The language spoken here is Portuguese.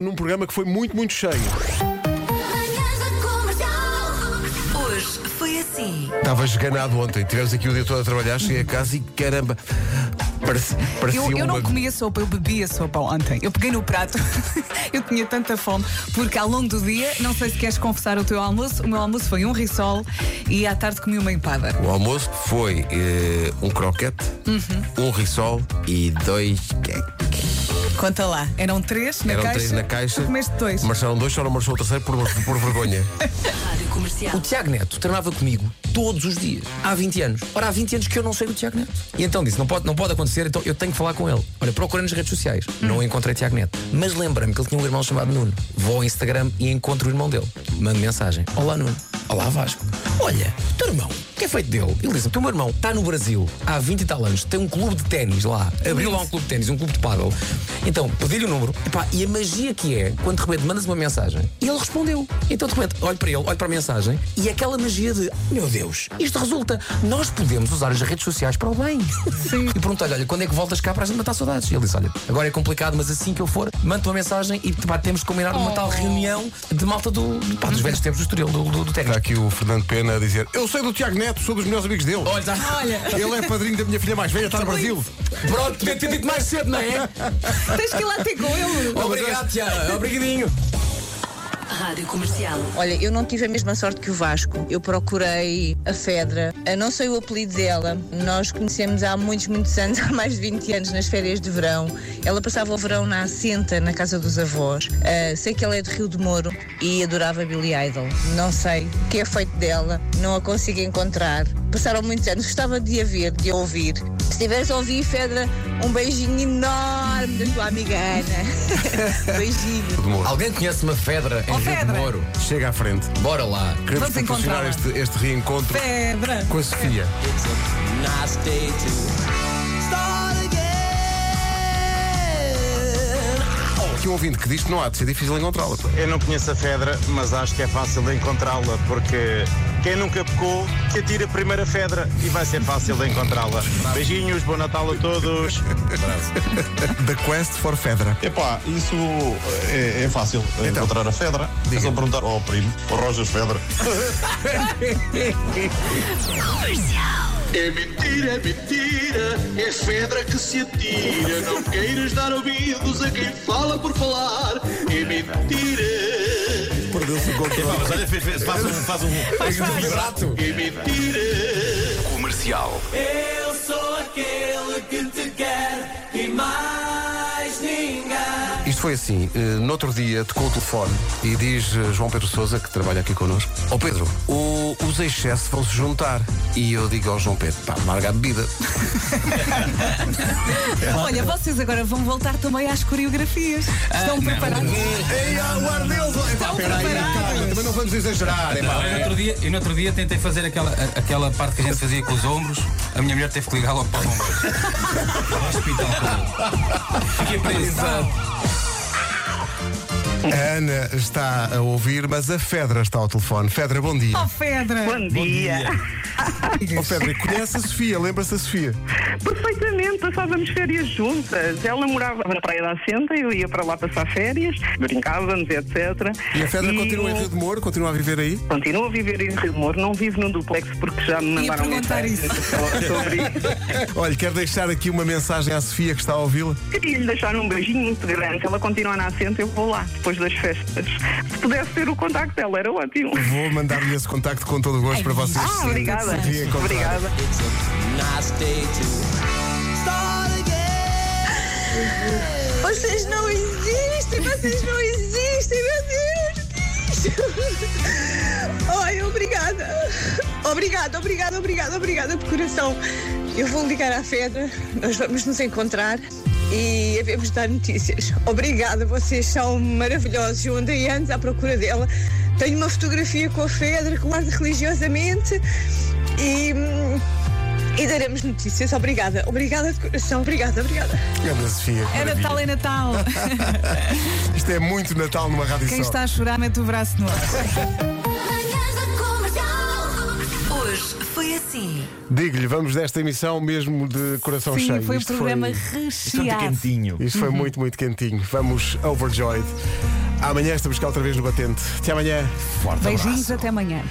num programa que foi muito, muito cheio. Hoje foi assim. Estava esganado ontem, tivemos aqui o dia todo a trabalhar, cheguei a casa e caramba, parece, parecia Eu, eu uma... não comia sopa, eu bebia sopa ontem. Eu peguei no prato, eu tinha tanta fome, porque ao longo do dia, não sei se queres confessar o teu almoço, o meu almoço foi um risol e à tarde comi uma empada. O almoço foi eh, um croquete, Uhum. um risol e dois queques. Conta lá, eram três na Eram caixa. três na caixa. Tu comeste dois. Marcharam dois, só não marchou o terceiro por, por vergonha. Rádio Comercial. O Tiago Neto treinava comigo todos os dias, há 20 anos. Ora, há 20 anos que eu não sei do Tiago Neto. E então disse: não pode, não pode acontecer, então eu tenho que falar com ele. Olha, procurei nas redes sociais, não encontrei Tiago Neto. Mas lembrei-me que ele tinha um irmão chamado Nuno. Vou ao Instagram e encontro o irmão dele. Mando mensagem: Olá, Nuno. Olá, Vasco. Olha, o teu irmão, é feito dele? Ele disse: O teu meu irmão está no Brasil há 20 e tal anos, tem um clube de ténis lá, abriu lá um clube de ténis, um clube de paddle. Então, pedi-lhe o número, epá, e a magia que é, quando de repente mandas uma mensagem e ele respondeu. Então, de repente, olho para ele, olho para a mensagem e aquela magia de: Meu Deus, isto resulta, nós podemos usar as redes sociais para o bem. Sim. E perguntei-lhe: Olha, quando é que voltas cá para a gente matar saudades? E ele disse: Olha, agora é complicado, mas assim que eu for, mando uma mensagem e pá, temos de combinar uma tal reunião de malta do, pá, dos velhos tempos do Estoril, do, do, do ténis. Está aqui o Fernando Pena a dizer: Eu sei do Tiago Neto, sou dos melhores amigos dele. Olha, já- Ele é padrinho da minha filha mais velha, está no Brasil. Pronto, podia ter dito mais cedo, não é? Tens que ir lá ter com ele. Obrigado, Tiago. Obrigadinho. Rádio Comercial. Olha, eu não tive a mesma sorte que o Vasco. Eu procurei a Fedra. Eu não sei o apelido dela. Nós conhecemos há muitos, muitos anos, há mais de 20 anos, nas férias de verão. Ela passava o verão na Assenta, na casa dos avós. Ah, sei que ela é de Rio de Moro e adorava Billy Idol. Não sei o que é feito dela, não a consigo encontrar. Passaram muitos anos, gostava de a ver, de a ouvir. Se estiveres a ouvir, Fedra, um beijinho enorme da tua amiga Ana. beijinho. Alguém conhece uma Fedra em Oh, Rio de Fedra. Moro? Chega à frente. Bora lá. Queremos Vamos proporcionar encontrá-la. este, este reencontro Pedra. com a Sofia. Aqui um ouvinte que diz que não há de ser difícil encontrá-la. Eu não conheço a Fedra, mas acho que é fácil de encontrá-la, porque quem nunca pecou, que atira a primeira Fedra e vai ser fácil de encontrá-la. Beijinhos, bom Natal a todos. The Quest for Fedra. Epá, isso é, é fácil. Então. Encontrar a Fedra. É só perguntar ao primo, ao Rojas Fedra. É mentira, é mentira, é Fedra que se atira. Não queiras dar ouvidos a quem fala por falar. É mentira, Perdeu-se o controle. Mas olha, fez, fez, faz um. Faz um Vibrato. é mentira. comercial. Foi assim, eh, no outro dia tocou o telefone e diz eh, João Pedro Souza, que trabalha aqui connosco, ó Pedro, o- os excesso vão se juntar. E eu digo ao João Pedro, pá, larga a bebida. Olha, vocês agora vão voltar também às coreografias. Estão preparados? Ei, aguarde Deus! Estão preparados? também não vamos exagerar, epá. Eu no, outro dia, eu no outro dia tentei fazer aquela, a- aquela parte que a gente fazia com os ombros. A minha mulher teve que ligar logo para os ombros. Ao hospital. Fiquei preso. A Ana está a ouvir, mas a Fedra está ao telefone. Fedra, bom dia. Oh, Pedra. Bom dia. Ó Fedra, conhece a Sofia, lembra-se da Sofia? Perfeitamente, passávamos férias juntas. Ela morava na Praia da Assenta, eu ia para lá passar férias, brincávamos, etc. E a Fedra continua em Rio de Moro, continua a viver aí? Continuo a viver em Rio de Moro, não vivo num duplex porque já me mandaram mensagens sobre isso. Olha, quero deixar aqui uma mensagem à Sofia que está a ouvi-la. Queria lhe deixar um beijinho muito grande. Se ela continua na Assenta, eu vou lá, depois das festas. Se pudesse ter o contacto dela, era ótimo. Vou mandar-lhe esse contacto com todo o gosto para vocês. Ah, obrigada. Obrigada. Vocês não existem, vocês não existem, meu Deus! Ai, obrigada! Obrigada, obrigada, obrigada, obrigada de coração. Eu vou ligar à Fedra, nós vamos nos encontrar e havemos de dar notícias. Obrigada, vocês são maravilhosos. Eu andei anos à procura dela. Tenho uma fotografia com a Fedra que guardo religiosamente e. E daremos notícias. Obrigada, obrigada de coração, obrigada, obrigada. Anda, Sofia. que É maravilha. Natal, é Natal. Isto é muito Natal numa rádio Quem só. está a chorar, mete o braço no ar. Foi assim. Digo-lhe, vamos desta emissão mesmo de coração Sim, cheio. foi um Isto programa foi, recheado. quentinho. isto foi muito, muito quentinho. Vamos overjoyed. Amanhã estamos cá outra vez no batente. Até amanhã. Forte Beijinhos, abraço. até amanhã.